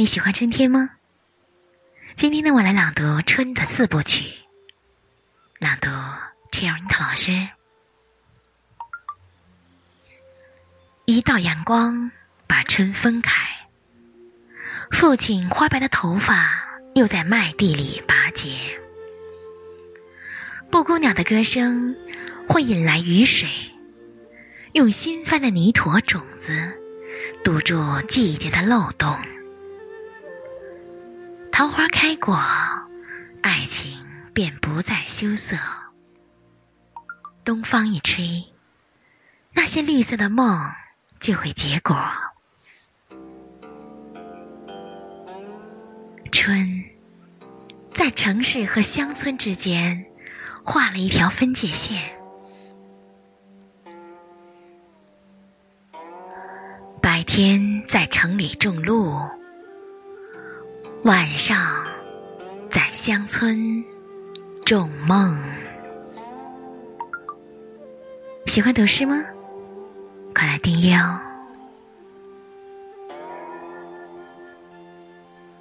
你喜欢春天吗？今天呢，我来朗读《春》的四部曲。朗读 c h e r i n t 老师。一道阳光把春分开，父亲花白的头发又在麦地里拔节。布谷鸟的歌声会引来雨水，用新翻的泥土种子堵住季节的漏洞。桃花开过，爱情便不再羞涩。东风一吹，那些绿色的梦就会结果。春，在城市和乡村之间。画了一条分界线。白天在城里种路，晚上在乡村种梦。喜欢读诗吗？快来订阅哦！